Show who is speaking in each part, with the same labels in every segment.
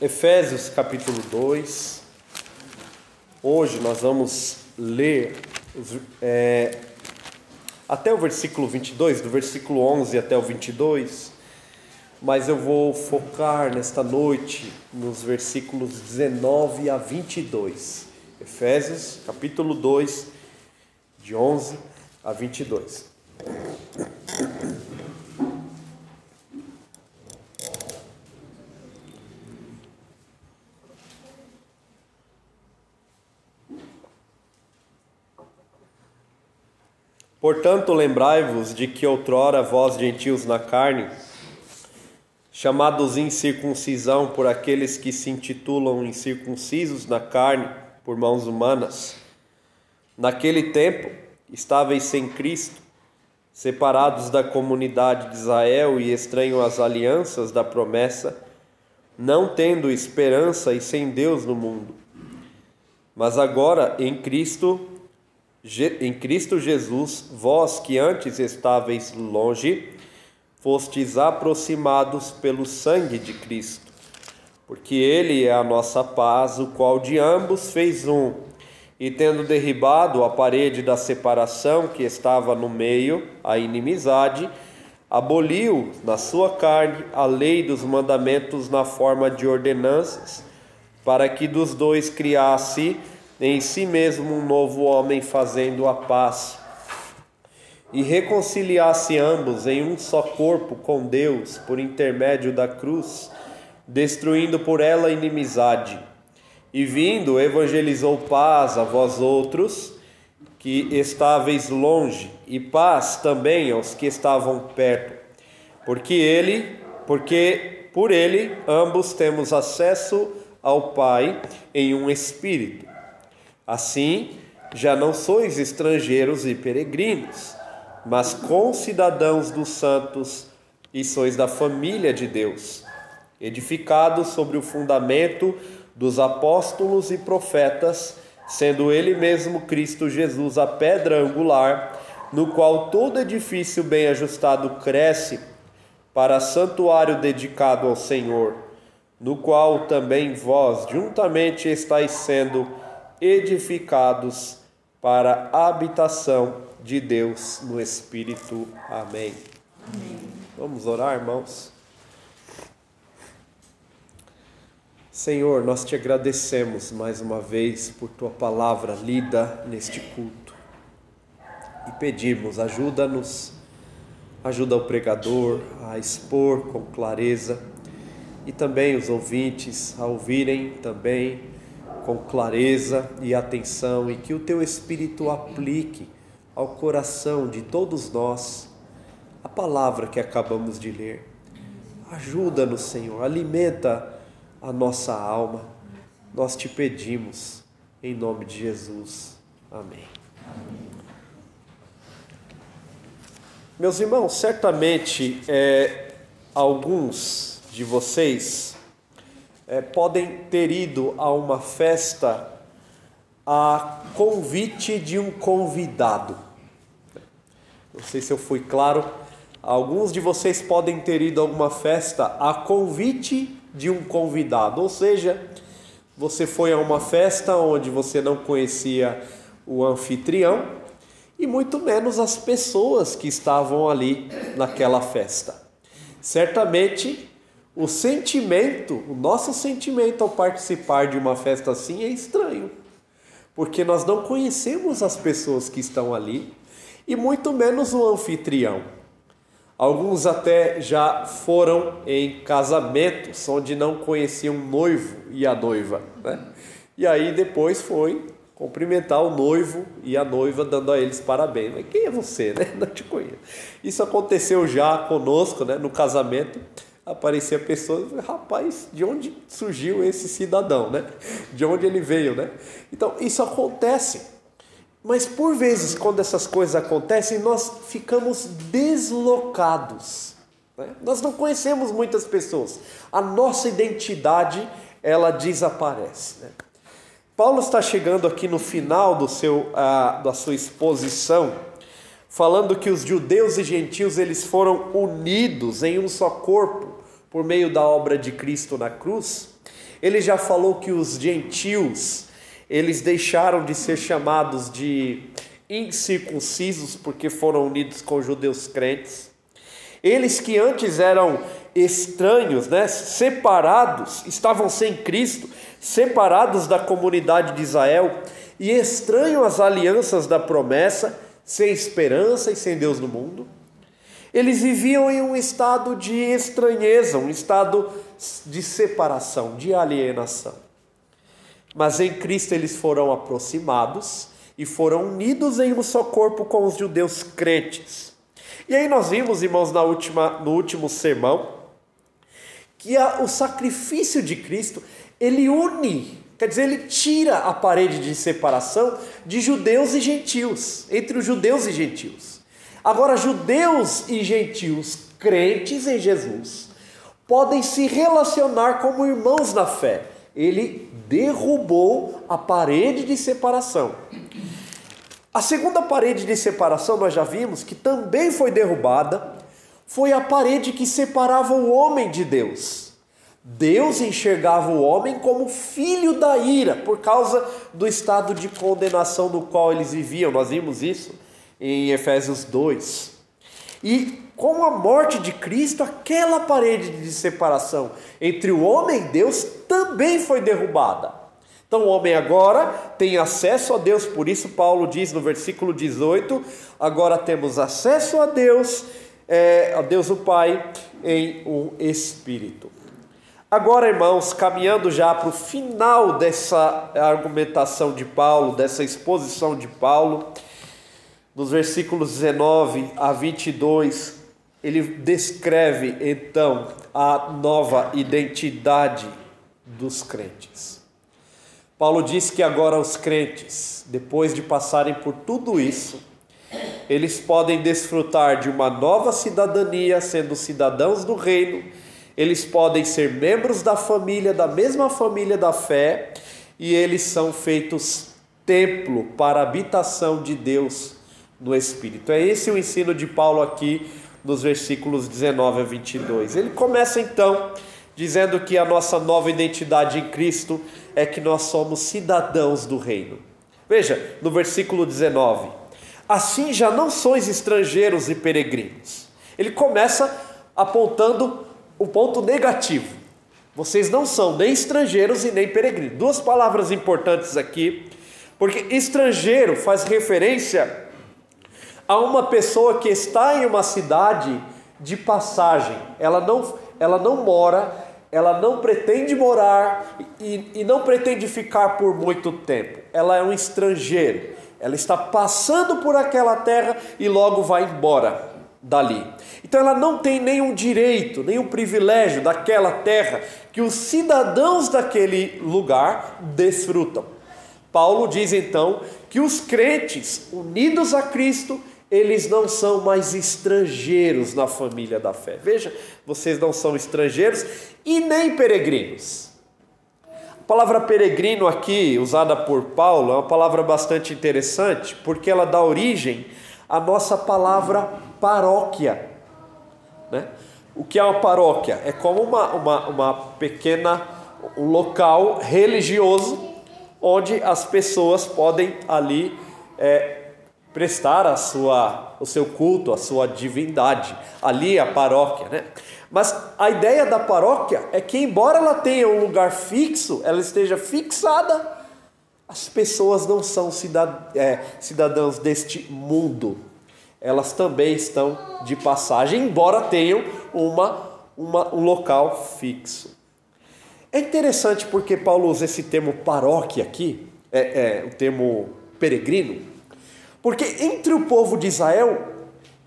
Speaker 1: Efésios capítulo 2. Hoje nós vamos ler é, até o versículo 22, do versículo 11 até o 22, mas eu vou focar nesta noite nos versículos 19 a 22. Efésios capítulo 2, de 11 a 22. Portanto, lembrai-vos de que outrora vós, gentios na carne, chamados incircuncisão por aqueles que se intitulam incircuncisos na carne por mãos humanas, naquele tempo estáveis sem Cristo, separados da comunidade de Israel e estranhos às alianças da promessa, não tendo esperança e sem Deus no mundo. Mas agora, em Cristo, em Cristo Jesus, vós que antes estáveis longe, fostes aproximados pelo sangue de Cristo, porque Ele é a nossa paz, o qual de ambos fez um, e tendo derribado a parede da separação que estava no meio, a inimizade, aboliu na sua carne a lei dos mandamentos na forma de ordenanças, para que dos dois criasse em si mesmo um novo homem fazendo a paz e reconciliasse ambos em um só corpo com Deus por intermédio da cruz, destruindo por ela a inimizade. E vindo, evangelizou paz a vós outros que estáveis longe, e paz também aos que estavam perto. Porque ele, porque por ele ambos temos acesso ao Pai em um espírito. Assim, já não sois estrangeiros e peregrinos, mas concidadãos dos santos e sois da família de Deus, edificados sobre o fundamento dos apóstolos e profetas, sendo ele mesmo Cristo Jesus a pedra angular, no qual todo edifício bem ajustado cresce para santuário dedicado ao Senhor, no qual também vós juntamente estáis sendo edificados para a habitação de Deus no Espírito. Amém. Amém. Vamos orar, irmãos. Senhor, nós te agradecemos mais uma vez por tua palavra lida neste culto. E pedimos, ajuda-nos, ajuda o pregador a expor com clareza e também os ouvintes a ouvirem também com clareza e atenção e que o teu Espírito aplique ao coração de todos nós a palavra que acabamos de ler. Ajuda-nos, Senhor, alimenta a nossa alma. Nós te pedimos, em nome de Jesus. Amém. Meus irmãos, certamente é, alguns de vocês é, podem ter ido a uma festa a convite de um convidado. Não sei se eu fui claro. Alguns de vocês podem ter ido a alguma festa a convite de um convidado, ou seja, você foi a uma festa onde você não conhecia o anfitrião e muito menos as pessoas que estavam ali naquela festa. Certamente o sentimento, o nosso sentimento ao participar de uma festa assim é estranho, porque nós não conhecemos as pessoas que estão ali e muito menos o anfitrião. Alguns até já foram em casamentos onde não conheciam o noivo e a noiva, né? E aí depois foi cumprimentar o noivo e a noiva dando a eles parabéns. Mas quem é você, né? Não te conheço. Isso aconteceu já conosco, né? No casamento aparecia pessoas, rapaz, de onde surgiu esse cidadão, né? De onde ele veio, né? Então, isso acontece. Mas por vezes, quando essas coisas acontecem, nós ficamos deslocados. Né? Nós não conhecemos muitas pessoas. A nossa identidade, ela desaparece. Né? Paulo está chegando aqui no final do seu, uh, da sua exposição, falando que os judeus e gentios eles foram unidos em um só corpo por meio da obra de Cristo na cruz, Ele já falou que os gentios, eles deixaram de ser chamados de incircuncisos porque foram unidos com judeus crentes. Eles que antes eram estranhos, né, separados, estavam sem Cristo, separados da comunidade de Israel e estranhos às alianças da promessa, sem esperança e sem Deus no mundo. Eles viviam em um estado de estranheza, um estado de separação, de alienação. Mas em Cristo eles foram aproximados e foram unidos em um só corpo com os judeus crentes. E aí nós vimos, irmãos, na última, no último sermão, que a, o sacrifício de Cristo, ele une, quer dizer, ele tira a parede de separação de judeus e gentios, entre os judeus e gentios. Agora, judeus e gentios crentes em Jesus podem se relacionar como irmãos na fé. Ele derrubou a parede de separação. A segunda parede de separação, nós já vimos que também foi derrubada, foi a parede que separava o homem de Deus. Deus enxergava o homem como filho da ira, por causa do estado de condenação no qual eles viviam. Nós vimos isso em Efésios 2. E com a morte de Cristo, aquela parede de separação entre o homem e Deus também foi derrubada. Então o homem agora tem acesso a Deus, por isso Paulo diz no versículo 18: agora temos acesso a Deus, é, a Deus o Pai, em um Espírito. Agora, irmãos, caminhando já para o final dessa argumentação de Paulo, dessa exposição de Paulo, nos versículos 19 a 22, ele descreve então a nova identidade dos crentes. Paulo diz que agora os crentes, depois de passarem por tudo isso, eles podem desfrutar de uma nova cidadania, sendo cidadãos do reino, eles podem ser membros da família, da mesma família da fé, e eles são feitos templo para a habitação de Deus no Espírito. É esse o ensino de Paulo aqui nos versículos 19 a 22. Ele começa então dizendo que a nossa nova identidade em Cristo é que nós somos cidadãos do reino. Veja, no versículo 19: Assim já não sois estrangeiros e peregrinos. Ele começa apontando o ponto negativo. Vocês não são nem estrangeiros e nem peregrinos. Duas palavras importantes aqui, porque estrangeiro faz referência a uma pessoa que está em uma cidade de passagem. Ela não, ela não mora, ela não pretende morar e, e não pretende ficar por muito tempo. Ela é um estrangeiro. Ela está passando por aquela terra e logo vai embora dali. Então ela não tem nenhum direito, nenhum privilégio daquela terra que os cidadãos daquele lugar desfrutam. Paulo diz então que os crentes unidos a Cristo eles não são mais estrangeiros na família da fé. Veja, vocês não são estrangeiros e nem peregrinos. A palavra peregrino aqui, usada por Paulo, é uma palavra bastante interessante, porque ela dá origem à nossa palavra paróquia. Né? O que é uma paróquia? É como uma, uma, uma pequena, um local religioso onde as pessoas podem ali é, prestar a sua, o seu culto, a sua divindade. Ali a paróquia, né? Mas a ideia da paróquia é que, embora ela tenha um lugar fixo, ela esteja fixada, as pessoas não são é, cidadãos deste mundo. Elas também estão de passagem, embora tenham uma, uma, um local fixo. É interessante porque Paulo usa esse termo paróquia aqui, é, é o termo peregrino, porque entre o povo de Israel,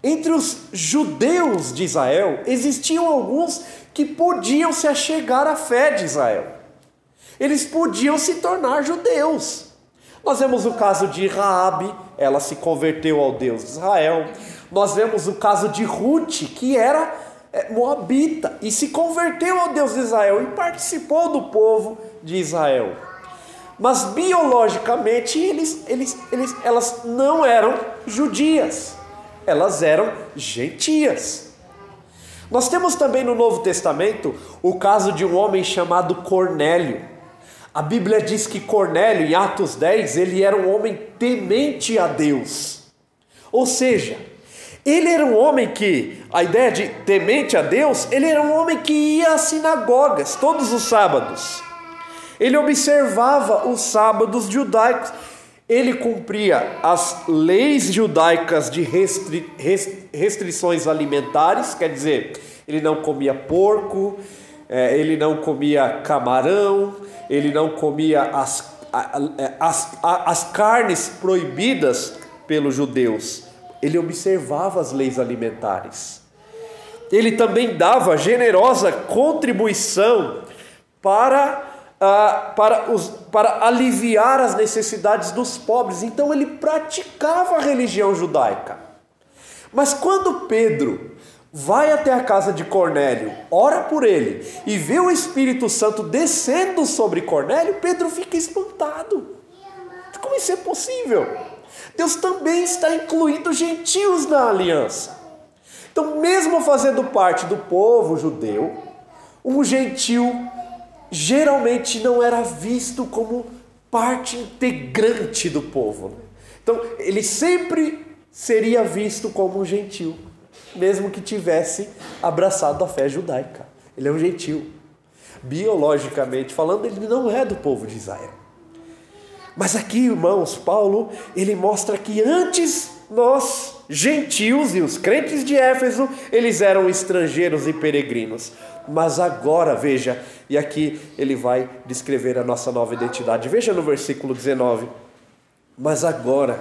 Speaker 1: entre os judeus de Israel, existiam alguns que podiam se achegar à fé de Israel. Eles podiam se tornar judeus. Nós vemos o caso de Raabe, ela se converteu ao Deus de Israel. Nós vemos o caso de Ruth, que era é, moabita e se converteu ao Deus de Israel e participou do povo de Israel mas biologicamente eles, eles, eles, elas não eram judias, elas eram gentias. Nós temos também no Novo Testamento o caso de um homem chamado Cornélio. A Bíblia diz que Cornélio, em Atos 10, ele era um homem temente a Deus. Ou seja, ele era um homem que, a ideia de temente a Deus, ele era um homem que ia às sinagogas todos os sábados. Ele observava os sábados judaicos. Ele cumpria as leis judaicas de restri restrições alimentares, quer dizer, ele não comia porco, é, ele não comia camarão, ele não comia as, as, as carnes proibidas pelos judeus. Ele observava as leis alimentares. Ele também dava generosa contribuição para para, os, para aliviar as necessidades dos pobres. Então ele praticava a religião judaica. Mas quando Pedro vai até a casa de Cornélio, ora por ele e vê o Espírito Santo descendo sobre Cornélio, Pedro fica espantado. Como isso é possível? Deus também está incluindo gentios na aliança. Então, mesmo fazendo parte do povo judeu, um gentil geralmente não era visto como parte integrante do povo. Então, ele sempre seria visto como um gentil, mesmo que tivesse abraçado a fé judaica. Ele é um gentil. Biologicamente falando, ele não é do povo de Israel. Mas aqui, irmãos, Paulo, ele mostra que antes nós, gentios e os crentes de Éfeso, eles eram estrangeiros e peregrinos. Mas agora, veja, e aqui ele vai descrever a nossa nova identidade. Veja no versículo 19. Mas agora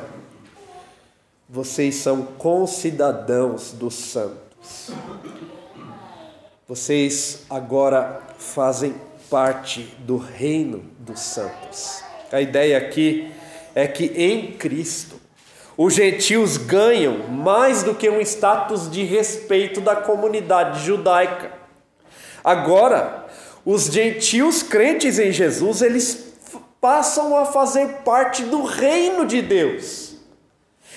Speaker 1: vocês são concidadãos dos santos. Vocês agora fazem parte do reino dos santos. A ideia aqui é que em Cristo os gentios ganham mais do que um status de respeito da comunidade judaica. Agora, os gentios crentes em Jesus, eles passam a fazer parte do reino de Deus.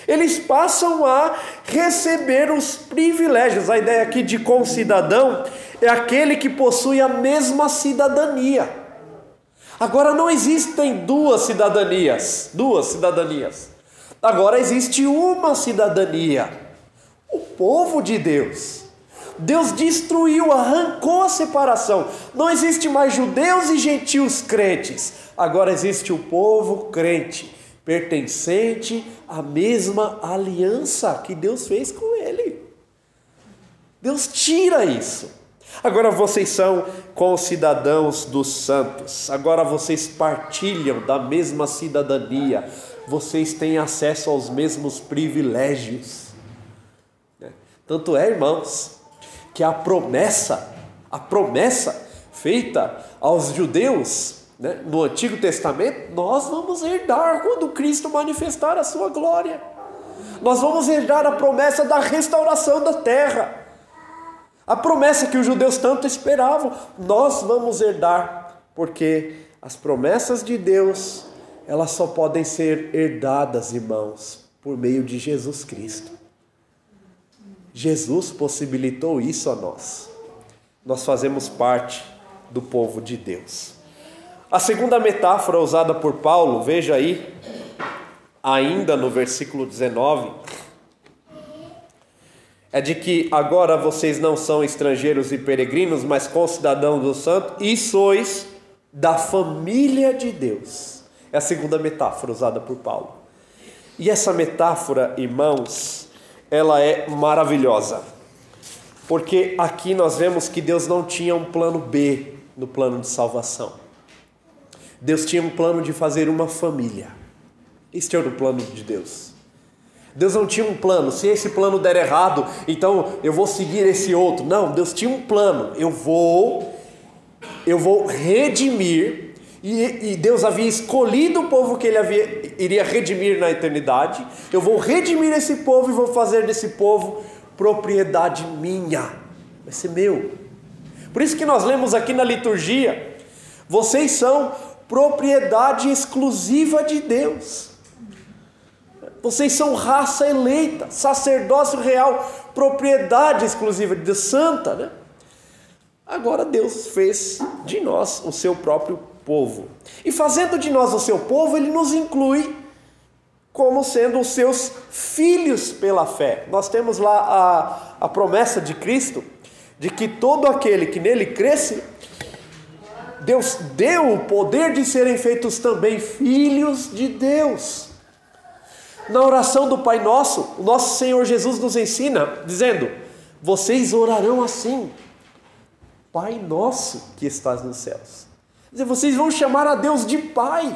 Speaker 1: Eles passam a receber os privilégios. A ideia aqui de concidadão é aquele que possui a mesma cidadania. Agora não existem duas cidadanias, duas cidadanias. Agora existe uma cidadania. O povo de Deus. Deus destruiu, arrancou a separação. Não existe mais judeus e gentios crentes. Agora existe o povo crente, pertencente à mesma aliança que Deus fez com ele. Deus tira isso. Agora vocês são concidadãos dos santos. Agora vocês partilham da mesma cidadania. Vocês têm acesso aos mesmos privilégios. Tanto é, irmãos, que a promessa, a promessa feita aos judeus né, no Antigo Testamento, nós vamos herdar quando Cristo manifestar a sua glória. Nós vamos herdar a promessa da restauração da terra. A promessa que os judeus tanto esperavam, nós vamos herdar, porque as promessas de Deus, elas só podem ser herdadas, irmãos, por meio de Jesus Cristo. Jesus possibilitou isso a nós. Nós fazemos parte do povo de Deus. A segunda metáfora usada por Paulo, veja aí, ainda no versículo 19, é de que agora vocês não são estrangeiros e peregrinos, mas concidadãos do santo e sois da família de Deus. É a segunda metáfora usada por Paulo. E essa metáfora, irmãos, ela é maravilhosa. Porque aqui nós vemos que Deus não tinha um plano B no plano de salvação. Deus tinha um plano de fazer uma família. Este era o plano de Deus. Deus não tinha um plano, se esse plano der errado, então eu vou seguir esse outro. Não, Deus tinha um plano. Eu vou eu vou redimir e, e, Deus havia escolhido o povo que ele havia, iria redimir na eternidade. Eu vou redimir esse povo e vou fazer desse povo propriedade minha. Vai ser meu. Por isso que nós lemos aqui na liturgia: vocês são propriedade exclusiva de Deus. Vocês são raça eleita, sacerdócio real, propriedade exclusiva de Deus, santa, né? Agora Deus fez de nós o seu próprio povo. E fazendo de nós o seu povo, ele nos inclui como sendo os seus filhos pela fé. Nós temos lá a, a promessa de Cristo de que todo aquele que nele cresce, Deus deu o poder de serem feitos também filhos de Deus. Na oração do Pai Nosso, o nosso Senhor Jesus nos ensina, dizendo: Vocês orarão assim, Pai Nosso que estás nos céus. Dizer, vocês vão chamar a Deus de Pai.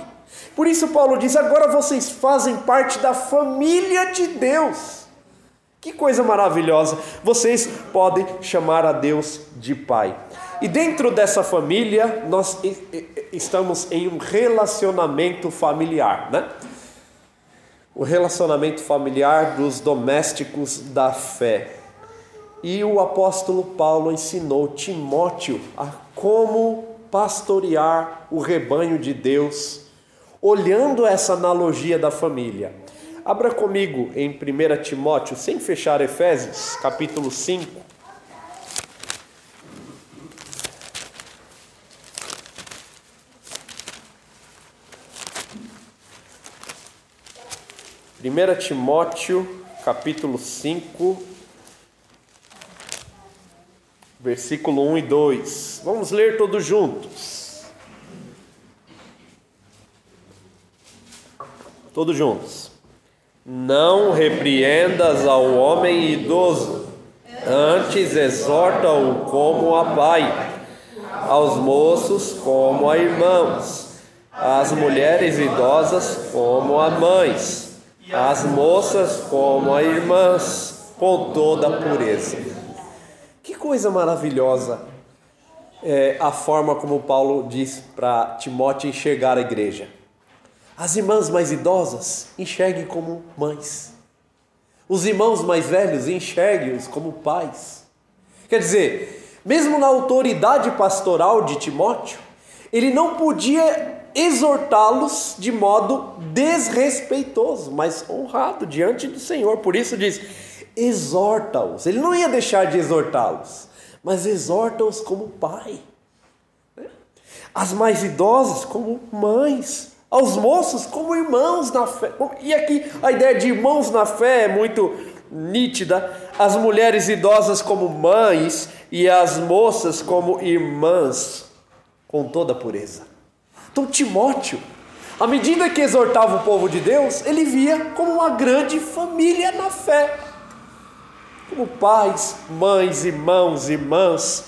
Speaker 1: Por isso, Paulo diz: agora vocês fazem parte da família de Deus. Que coisa maravilhosa! Vocês podem chamar a Deus de Pai. E dentro dessa família, nós estamos em um relacionamento familiar, né? O relacionamento familiar dos domésticos da fé. E o apóstolo Paulo ensinou Timóteo a como pastorear o rebanho de Deus olhando essa analogia da família. Abra comigo em 1 Timóteo, sem fechar Efésios, capítulo 5. Primeira Timóteo, capítulo 5, versículo 1 e 2. Vamos ler todos juntos. Todos juntos. Não repreendas ao homem idoso, antes exorta-o como a pai, aos moços como a irmãos, às mulheres idosas como a mães, às moças como a irmãs, com toda a pureza. Que coisa maravilhosa é a forma como Paulo diz para Timóteo enxergar a igreja. As irmãs mais idosas enxerguem como mães. Os irmãos mais velhos enxerguem-os como pais. Quer dizer, mesmo na autoridade pastoral de Timóteo, ele não podia exortá-los de modo desrespeitoso, mas honrado diante do Senhor. Por isso diz: exorta-os. Ele não ia deixar de exortá-los, mas exorta-os como pai. As mais idosas como mães aos moços como irmãos na fé. E aqui a ideia de irmãos na fé é muito nítida. As mulheres idosas como mães e as moças como irmãs, com toda a pureza. Então, Timóteo, à medida que exortava o povo de Deus, ele via como uma grande família na fé. Como pais, mães, irmãos, irmãs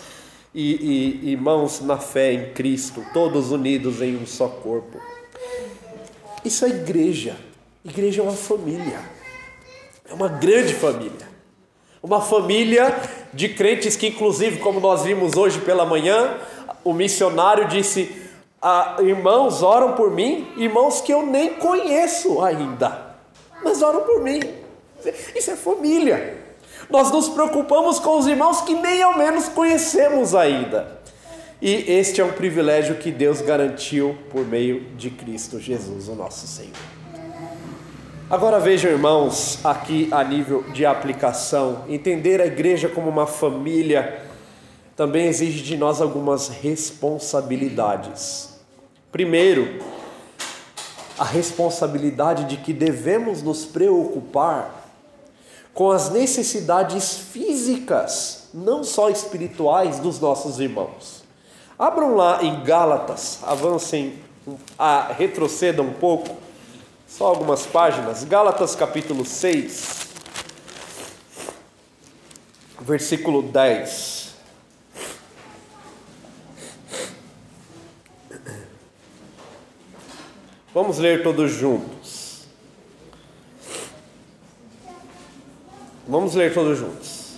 Speaker 1: e, e irmãos na fé em Cristo, todos unidos em um só corpo. Isso é igreja. Igreja é uma família. É uma grande família. Uma família de crentes que, inclusive, como nós vimos hoje pela manhã, o missionário disse: ah, Irmãos, oram por mim, irmãos que eu nem conheço ainda, mas oram por mim. Isso é família. Nós nos preocupamos com os irmãos que nem ao menos conhecemos ainda. E este é um privilégio que Deus garantiu por meio de Cristo Jesus, o nosso Senhor. Agora vejam, irmãos, aqui a nível de aplicação, entender a igreja como uma família também exige de nós algumas responsabilidades. Primeiro, a responsabilidade de que devemos nos preocupar com as necessidades físicas, não só espirituais, dos nossos irmãos. Abram lá em Gálatas, avancem, a, retrocedam um pouco, só algumas páginas. Gálatas capítulo 6, versículo 10. Vamos ler todos juntos. Vamos ler todos juntos.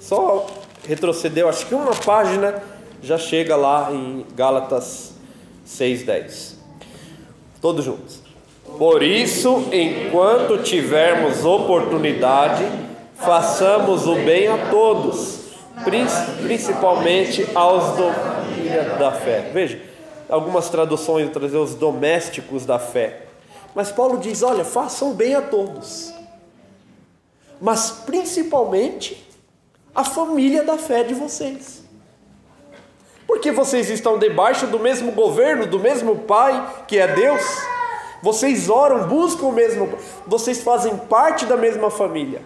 Speaker 1: Só retrocedeu, acho que uma página já chega lá em Gálatas 6:10. Todos juntos. Por isso, enquanto tivermos oportunidade, façamos o bem a todos, principalmente aos do da fé. Veja, algumas traduções trazer os domésticos da fé. Mas Paulo diz: olha, façam bem a todos, mas principalmente a família da fé de vocês. Porque vocês estão debaixo do mesmo governo, do mesmo Pai, que é Deus. Vocês oram, buscam o mesmo, vocês fazem parte da mesma família.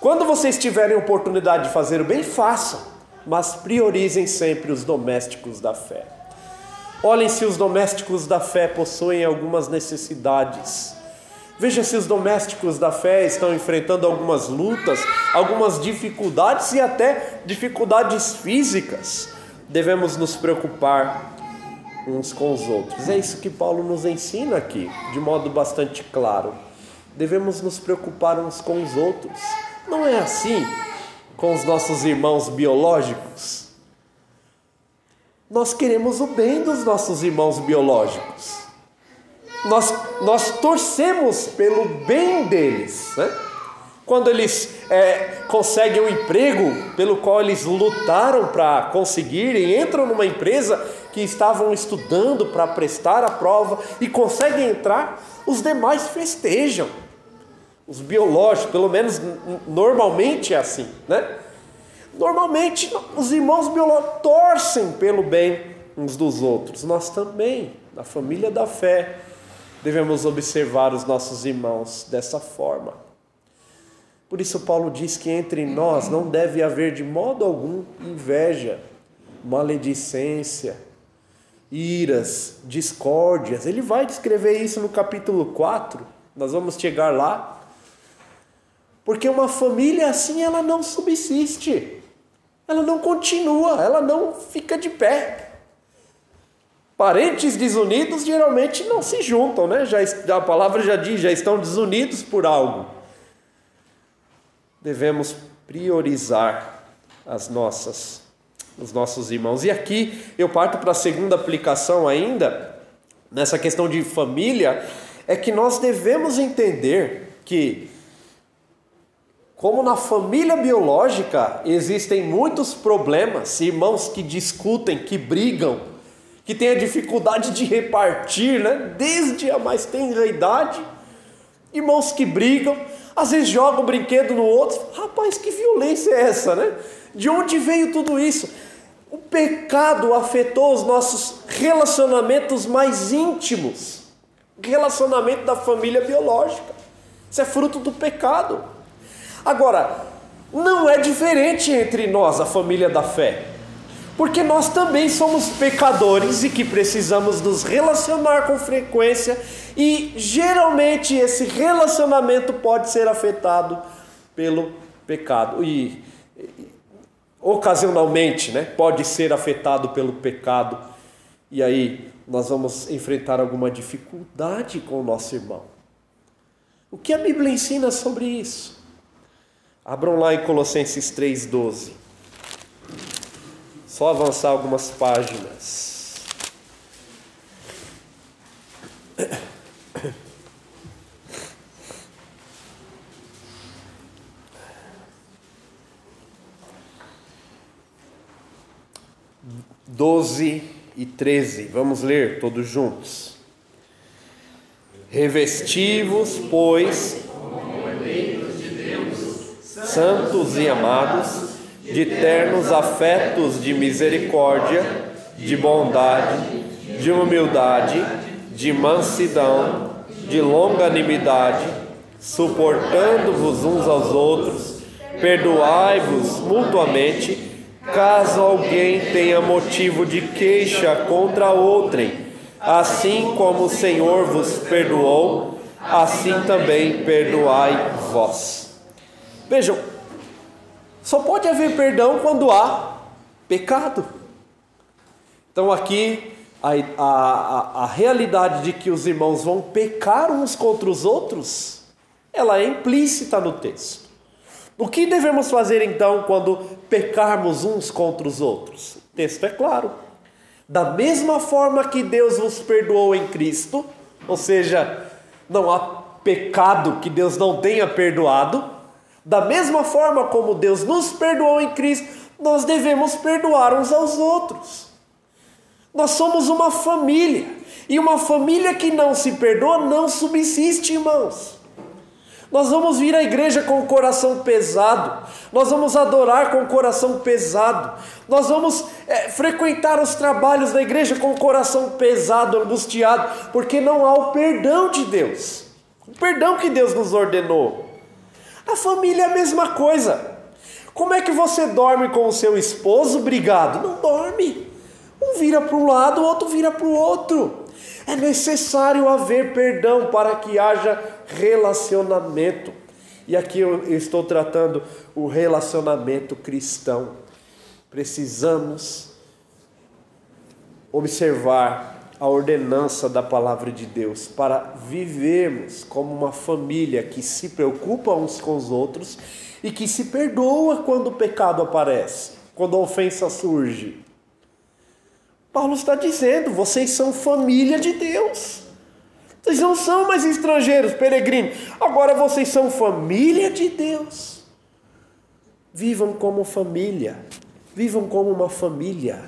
Speaker 1: Quando vocês tiverem oportunidade de fazer o bem, façam, mas priorizem sempre os domésticos da fé. Olhem se os domésticos da fé possuem algumas necessidades. Veja se os domésticos da fé estão enfrentando algumas lutas, algumas dificuldades e até dificuldades físicas. Devemos nos preocupar uns com os outros. É isso que Paulo nos ensina aqui, de modo bastante claro. Devemos nos preocupar uns com os outros. Não é assim com os nossos irmãos biológicos. Nós queremos o bem dos nossos irmãos biológicos. Nós, nós torcemos pelo bem deles. Né? Quando eles é, conseguem um emprego pelo qual eles lutaram para conseguir e entram numa empresa que estavam estudando para prestar a prova e conseguem entrar, os demais festejam. Os biológicos, pelo menos normalmente é assim, né? Normalmente os irmãos biológicos torcem pelo bem uns dos outros. Nós também, na família da fé, devemos observar os nossos irmãos dessa forma. Por isso, Paulo diz que entre nós não deve haver de modo algum inveja, maledicência, iras, discórdias. Ele vai descrever isso no capítulo 4, nós vamos chegar lá. Porque uma família assim, ela não subsiste, ela não continua, ela não fica de pé. Parentes desunidos geralmente não se juntam, né? Já, a palavra já diz, já estão desunidos por algo devemos priorizar as nossas os nossos irmãos. E aqui eu parto para a segunda aplicação ainda, nessa questão de família, é que nós devemos entender que como na família biológica existem muitos problemas, irmãos que discutem, que brigam, que têm a dificuldade de repartir, né? desde a mais tenra idade, irmãos que brigam, às vezes joga um brinquedo no outro. Rapaz, que violência é essa, né? De onde veio tudo isso? O pecado afetou os nossos relacionamentos mais íntimos. Relacionamento da família biológica. Isso é fruto do pecado. Agora, não é diferente entre nós, a família da fé. Porque nós também somos pecadores e que precisamos nos relacionar com frequência e geralmente esse relacionamento pode ser afetado pelo pecado. E, ocasionalmente, né, pode ser afetado pelo pecado. E aí nós vamos enfrentar alguma dificuldade com o nosso irmão. O que a Bíblia ensina sobre isso? Abram lá em Colossenses 3:12. Só avançar algumas páginas. Doze e treze, vamos ler todos juntos. Revestivos, pois, santos e amados, de ternos afetos de misericórdia, de bondade, de humildade, de mansidão, de longanimidade, suportando-vos uns aos outros, perdoai-vos mutuamente, caso alguém tenha motivo de queixa contra outrem. Assim como o Senhor vos perdoou, assim também perdoai vós. Vejam, só pode haver perdão quando há pecado. Então aqui a, a, a realidade de que os irmãos vão pecar uns contra os outros, ela é implícita no texto. O que devemos fazer então quando pecarmos uns contra os outros? O texto é claro. Da mesma forma que Deus vos perdoou em Cristo, ou seja, não há pecado que Deus não tenha perdoado, da mesma forma como Deus nos perdoou em Cristo, nós devemos perdoar uns aos outros. Nós somos uma família. E uma família que não se perdoa não subsiste, irmãos. Nós vamos vir à igreja com o coração pesado, nós vamos adorar com o coração pesado, nós vamos é, frequentar os trabalhos da igreja com o coração pesado, angustiado, porque não há o perdão de Deus, o perdão que Deus nos ordenou. A família é a mesma coisa. Como é que você dorme com o seu esposo brigado? Não dorme. Um vira para um lado, o outro vira para o outro. É necessário haver perdão para que haja relacionamento. E aqui eu estou tratando o relacionamento cristão. Precisamos observar a ordenança da palavra de Deus para vivermos como uma família que se preocupa uns com os outros e que se perdoa quando o pecado aparece, quando a ofensa surge. Paulo está dizendo: vocês são família de Deus. Vocês não são mais estrangeiros, peregrinos. Agora vocês são família de Deus. Vivam como família. Vivam como uma família.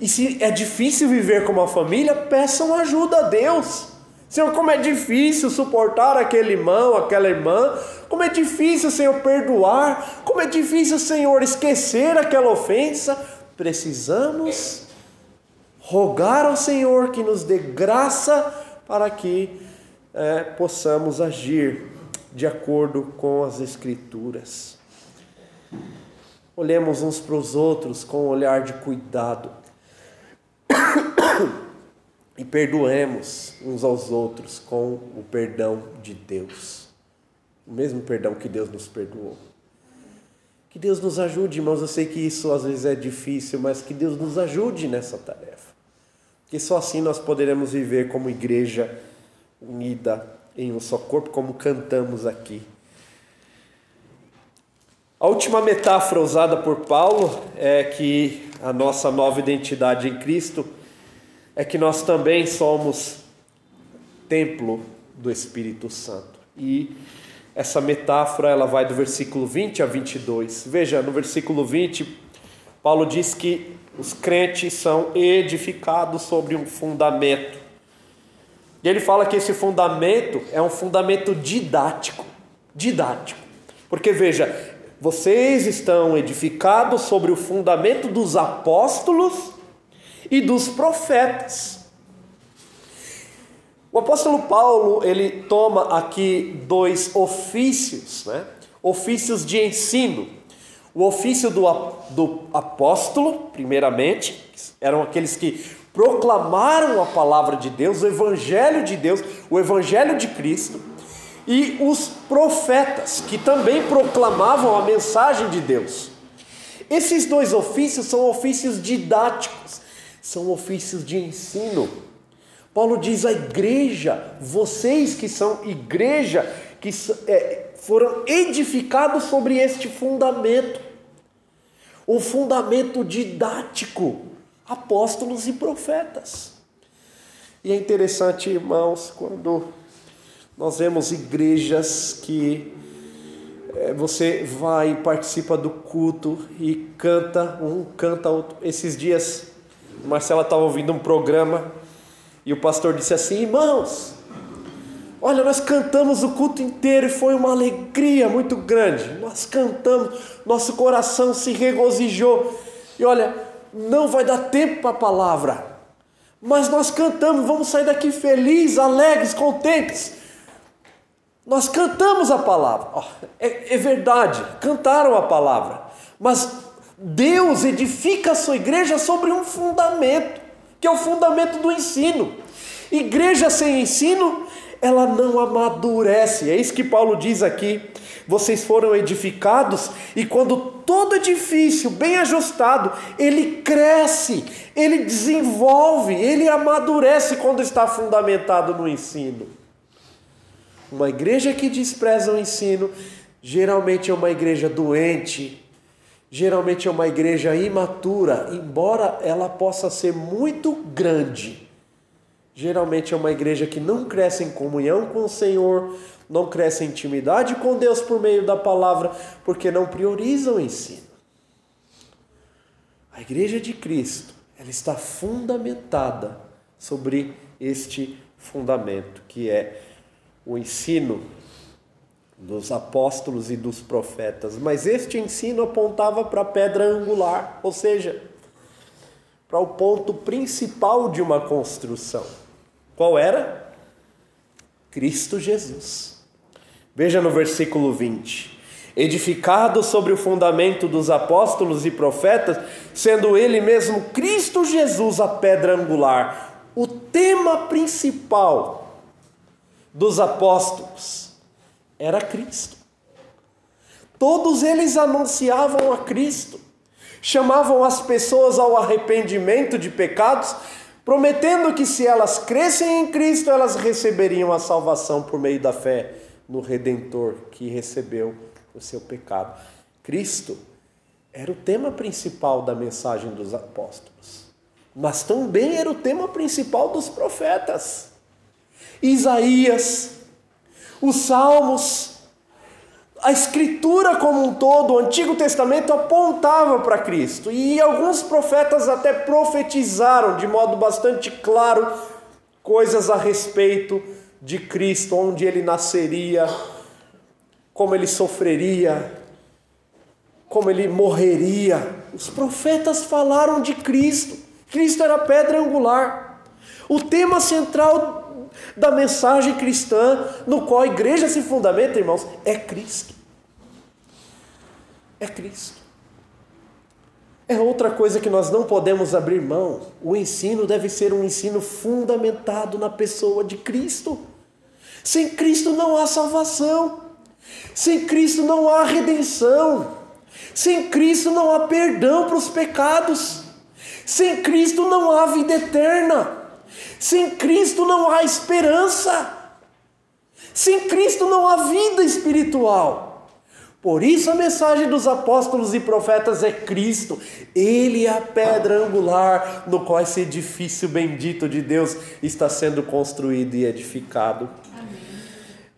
Speaker 1: E se é difícil viver como uma família, peçam ajuda a Deus. Senhor, como é difícil suportar aquele irmão, aquela irmã. Como é difícil, Senhor, perdoar. Como é difícil, Senhor, esquecer aquela ofensa precisamos rogar ao Senhor que nos dê graça para que é, possamos agir de acordo com as Escrituras. Olhemos uns para os outros com um olhar de cuidado e perdoemos uns aos outros com o perdão de Deus, o mesmo perdão que Deus nos perdoou. Que Deus nos ajude, irmãos. Eu sei que isso às vezes é difícil, mas que Deus nos ajude nessa tarefa. Que só assim nós poderemos viver como igreja unida em um só corpo, como cantamos aqui. A última metáfora usada por Paulo é que a nossa nova identidade em Cristo é que nós também somos templo do Espírito Santo. E essa metáfora ela vai do versículo 20 a 22. Veja, no versículo 20, Paulo diz que os crentes são edificados sobre um fundamento. E ele fala que esse fundamento é um fundamento didático. Didático. Porque veja, vocês estão edificados sobre o fundamento dos apóstolos e dos profetas. O apóstolo Paulo, ele toma aqui dois ofícios, né? ofícios de ensino. O ofício do, do apóstolo, primeiramente, eram aqueles que proclamaram a palavra de Deus, o evangelho de Deus, o evangelho de Cristo, e os profetas, que também proclamavam a mensagem de Deus. Esses dois ofícios são ofícios didáticos, são ofícios de ensino. Paulo diz à igreja, vocês que são igreja, que é, foram edificados sobre este fundamento, um fundamento didático, apóstolos e profetas. E é interessante, irmãos, quando nós vemos igrejas que é, você vai e participa do culto e canta, um canta outro. Esses dias, Marcela estava ouvindo um programa e o pastor disse assim: Irmãos, olha, nós cantamos o culto inteiro e foi uma alegria muito grande. Nós cantamos, nosso coração se regozijou. E olha, não vai dar tempo para a palavra, mas nós cantamos, vamos sair daqui felizes, alegres, contentes. Nós cantamos a palavra, é, é verdade, cantaram a palavra, mas Deus edifica a sua igreja sobre um fundamento que é o fundamento do ensino. Igreja sem ensino, ela não amadurece. É isso que Paulo diz aqui. Vocês foram edificados e quando todo edifício bem ajustado, ele cresce, ele desenvolve, ele amadurece quando está fundamentado no ensino. Uma igreja que despreza o ensino, geralmente é uma igreja doente, geralmente é uma igreja imatura, embora ela possa ser muito grande. Geralmente é uma igreja que não cresce em comunhão com o Senhor, não cresce em intimidade com Deus por meio da palavra, porque não prioriza o ensino. A igreja de Cristo, ela está fundamentada sobre este fundamento, que é o ensino dos apóstolos e dos profetas. Mas este ensino apontava para a pedra angular, ou seja, para o ponto principal de uma construção. Qual era? Cristo Jesus. Veja no versículo 20: Edificado sobre o fundamento dos apóstolos e profetas, sendo ele mesmo Cristo Jesus a pedra angular, o tema principal dos apóstolos era Cristo. Todos eles anunciavam a Cristo, chamavam as pessoas ao arrependimento de pecados prometendo que se elas crescem em Cristo, elas receberiam a salvação por meio da fé no Redentor que recebeu o seu pecado. Cristo era o tema principal da mensagem dos apóstolos, mas também era o tema principal dos profetas. Isaías, os Salmos, a Escritura como um todo, o Antigo Testamento apontava para Cristo. E alguns profetas até profetizaram de modo bastante claro coisas a respeito de Cristo, onde ele nasceria, como ele sofreria, como ele morreria. Os profetas falaram de Cristo. Cristo era a pedra angular. O tema central da mensagem cristã, no qual a igreja se fundamenta, irmãos, é Cristo. É Cristo. É outra coisa que nós não podemos abrir mão. O ensino deve ser um ensino fundamentado na pessoa de Cristo. Sem Cristo não há salvação. Sem Cristo não há redenção. Sem Cristo não há perdão para os pecados. Sem Cristo não há vida eterna. Sem Cristo não há esperança. Sem Cristo não há vida espiritual. Por isso a mensagem dos apóstolos e profetas é Cristo. Ele é a pedra angular no qual esse edifício bendito de Deus está sendo construído e edificado. Amém.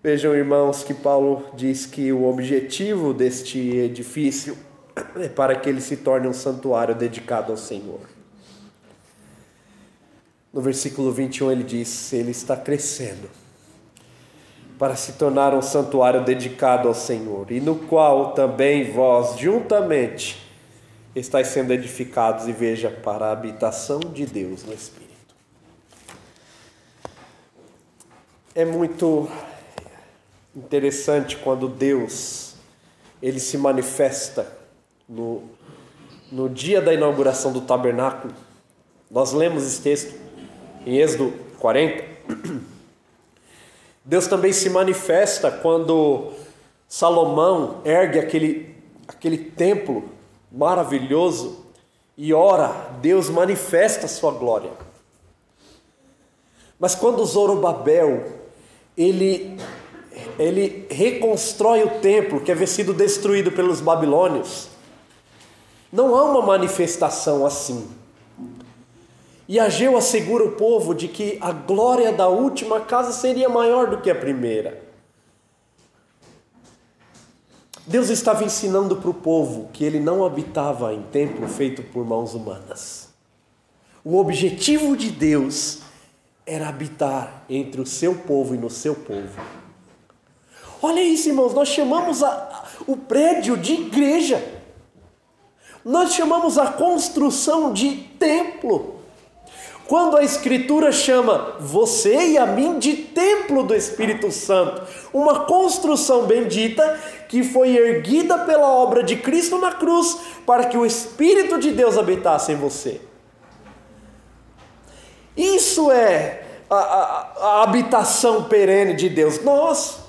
Speaker 1: Vejam, irmãos, que Paulo diz que o objetivo deste edifício é para que ele se torne um santuário dedicado ao Senhor. No versículo 21 ele diz: Ele está crescendo para se tornar um santuário dedicado ao Senhor, e no qual também vós, juntamente, estáis sendo edificados, e veja, para a habitação de Deus no Espírito. É muito interessante quando Deus ele se manifesta no, no dia da inauguração do tabernáculo. Nós lemos esse texto em Êxodo 40, Deus também se manifesta quando Salomão ergue aquele, aquele templo maravilhoso e ora, Deus manifesta a sua glória. Mas quando Zorobabel ele ele reconstrói o templo que havia sido destruído pelos babilônios, não há uma manifestação assim. E Ageu assegura o povo de que a glória da última casa seria maior do que a primeira. Deus estava ensinando para o povo que ele não habitava em templo feito por mãos humanas. O objetivo de Deus era habitar entre o seu povo e no seu povo. Olha isso, irmãos, nós chamamos a, o prédio de igreja. Nós chamamos a construção de templo. Quando a Escritura chama você e a mim de templo do Espírito Santo, uma construção bendita que foi erguida pela obra de Cristo na cruz para que o Espírito de Deus habitasse em você. Isso é a, a, a habitação perene de Deus. Nós,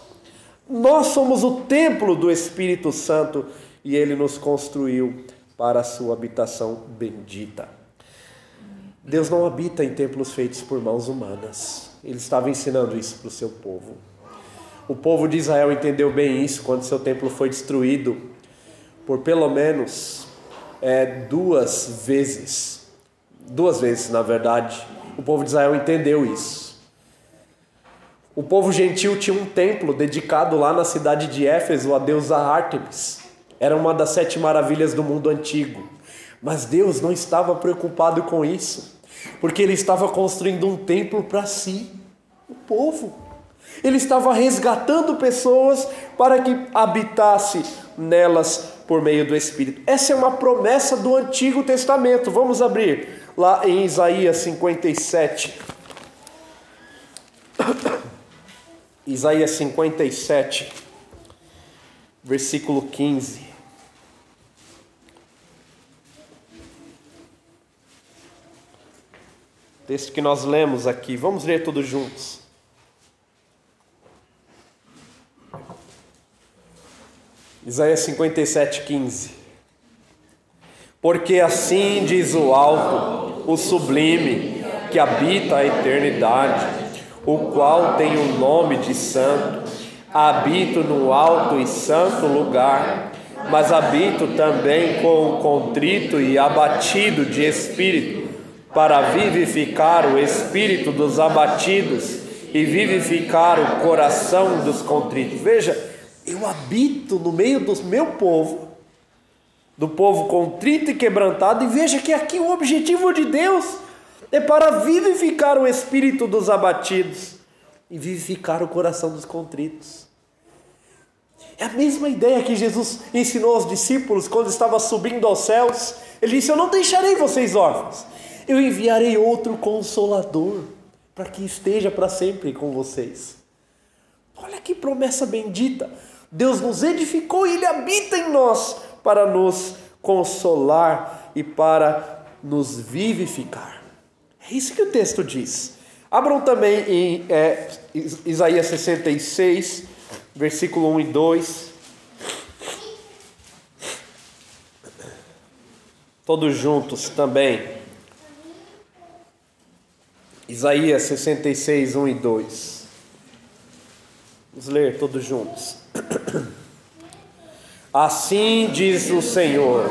Speaker 1: nós somos o templo do Espírito Santo e ele nos construiu para a sua habitação bendita. Deus não habita em templos feitos por mãos humanas. Ele estava ensinando isso para o seu povo. O povo de Israel entendeu bem isso quando seu templo foi destruído por pelo menos é, duas vezes. Duas vezes, na verdade. O povo de Israel entendeu isso. O povo gentil tinha um templo dedicado lá na cidade de Éfeso a deusa Ártemis. Era uma das sete maravilhas do mundo antigo. Mas Deus não estava preocupado com isso. Porque ele estava construindo um templo para si, o povo. Ele estava resgatando pessoas para que habitasse nelas por meio do Espírito. Essa é uma promessa do Antigo Testamento. Vamos abrir lá em Isaías 57. Isaías 57, versículo 15. Texto que nós lemos aqui. Vamos ler todos juntos. Isaías 57, 15. Porque assim diz o alto, o sublime, que habita a eternidade, o qual tem o nome de santo. Habito no alto e santo lugar, mas habito também com o contrito e abatido de espírito para vivificar o espírito dos abatidos e vivificar o coração dos contritos. Veja, eu habito no meio do meu povo, do povo contrito e quebrantado, e veja que aqui o objetivo de Deus é para vivificar o espírito dos abatidos e vivificar o coração dos contritos. É a mesma ideia que Jesus ensinou aos discípulos quando estava subindo aos céus. Ele disse: Eu não deixarei vocês órfãos, eu enviarei outro consolador para que esteja para sempre com vocês. Olha que promessa bendita! Deus nos edificou e Ele habita em nós para nos consolar e para nos vivificar. É isso que o texto diz. Abram também em é, Isaías 66, versículo 1 e 2. Todos juntos também. Isaías 66, 1 e 2. Vamos ler todos juntos. Assim diz o Senhor: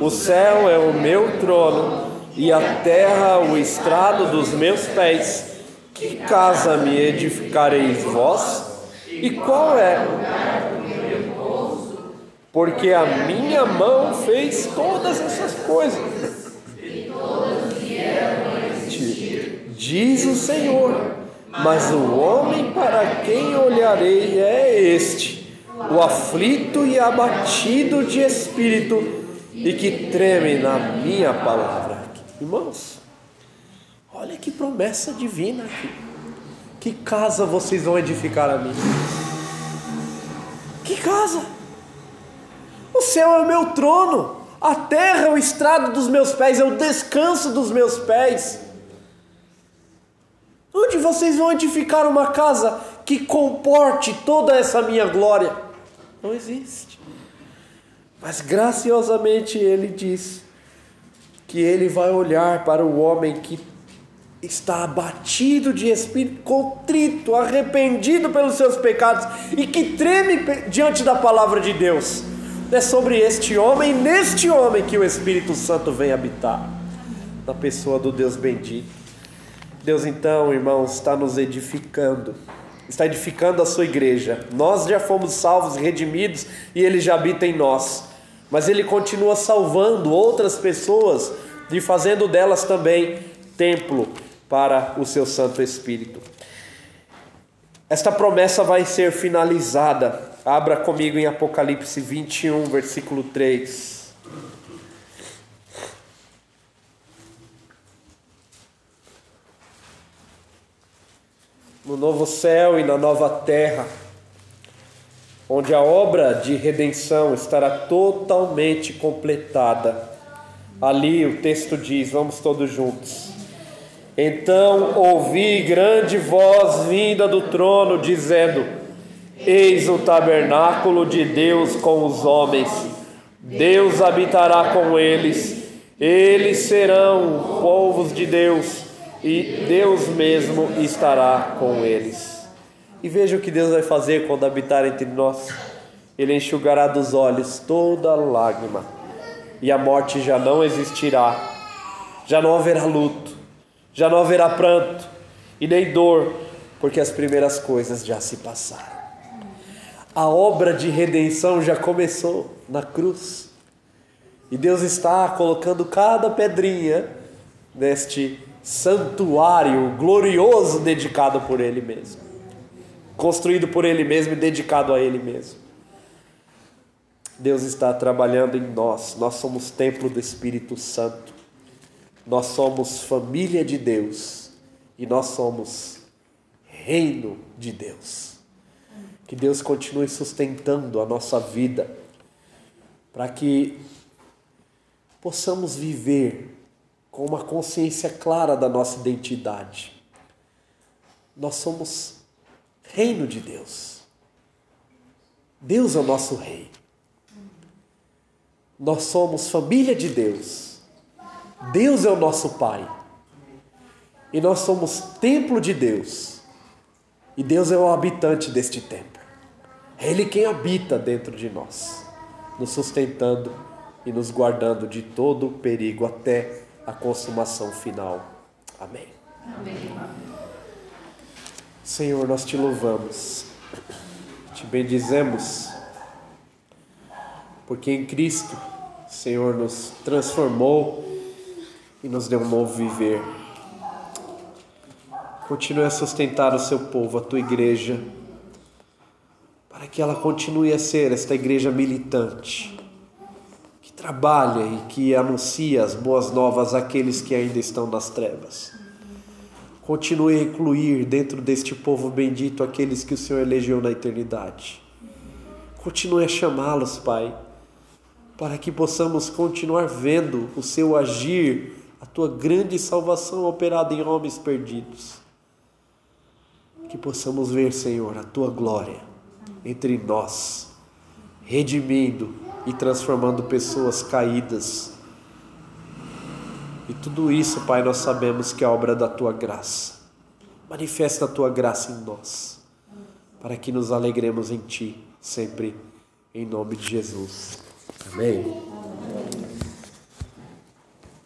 Speaker 1: O céu é o meu trono e a terra o estrado dos meus pés. Que casa me edificareis vós? E qual é? Porque a minha mão fez todas essas coisas diz o Senhor. Mas o homem para quem olharei é este, o aflito e abatido de espírito, e que treme na minha palavra. Irmãos, olha que promessa divina aqui. Que casa vocês vão edificar a mim? Que casa? O céu é o meu trono, a terra é o estrado dos meus pés, é o descanso dos meus pés. Onde vocês vão edificar uma casa que comporte toda essa minha glória? Não existe. Mas graciosamente ele diz que ele vai olhar para o homem que está abatido de espírito, contrito, arrependido pelos seus pecados e que treme diante da palavra de Deus. É sobre este homem, neste homem, que o Espírito Santo vem habitar, na pessoa do Deus bendito. Deus, então, irmãos, está nos edificando, está edificando a sua igreja. Nós já fomos salvos, redimidos e Ele já habita em nós. Mas Ele continua salvando outras pessoas e fazendo delas também templo para o seu Santo Espírito. Esta promessa vai ser finalizada. Abra comigo em Apocalipse 21, versículo 3. No novo céu e na nova terra, onde a obra de redenção estará totalmente completada. Ali o texto diz, vamos todos juntos. Então ouvi grande voz vinda do trono, dizendo: Eis o tabernáculo de Deus com os homens, Deus habitará com eles, eles serão povos de Deus e Deus mesmo estará com eles. E veja o que Deus vai fazer quando habitar entre nós. Ele enxugará dos olhos toda lágrima, e a morte já não existirá, já não haverá luto, já não haverá pranto e nem dor, porque as primeiras coisas já se passaram. A obra de redenção já começou na cruz. E Deus está colocando cada pedrinha neste santuário glorioso dedicado por Ele mesmo, construído por Ele mesmo e dedicado a Ele mesmo. Deus está trabalhando em nós, nós somos templo do Espírito Santo, nós somos família de Deus e nós somos reino de Deus. Que Deus continue sustentando a nossa vida, para que possamos viver com uma consciência clara da nossa identidade. Nós somos reino de Deus. Deus é o nosso rei. Nós somos família de Deus. Deus é o nosso Pai. E nós somos templo de Deus. E Deus é o habitante deste templo. É Ele quem habita dentro de nós, nos sustentando e nos guardando de todo perigo até a consumação final. Amém. Amém. Senhor, nós te louvamos, te bendizemos, porque em Cristo, Senhor, nos transformou e nos deu um novo viver. Continue a sustentar o seu povo, a tua igreja, para que ela continue a ser esta igreja militante trabalha e que anuncia as boas novas àqueles que ainda estão nas trevas. Continue a incluir dentro deste povo bendito aqueles que o Senhor elegeu na eternidade. Continue a chamá-los, Pai, para que possamos continuar vendo o seu agir, a tua grande salvação operada em homens perdidos. Que possamos ver, Senhor, a tua glória entre nós, redimindo e transformando pessoas caídas. E tudo isso, Pai, nós sabemos que é obra da tua graça. Manifesta a tua graça em nós, para que nos alegremos em ti, sempre, em nome de Jesus. Amém.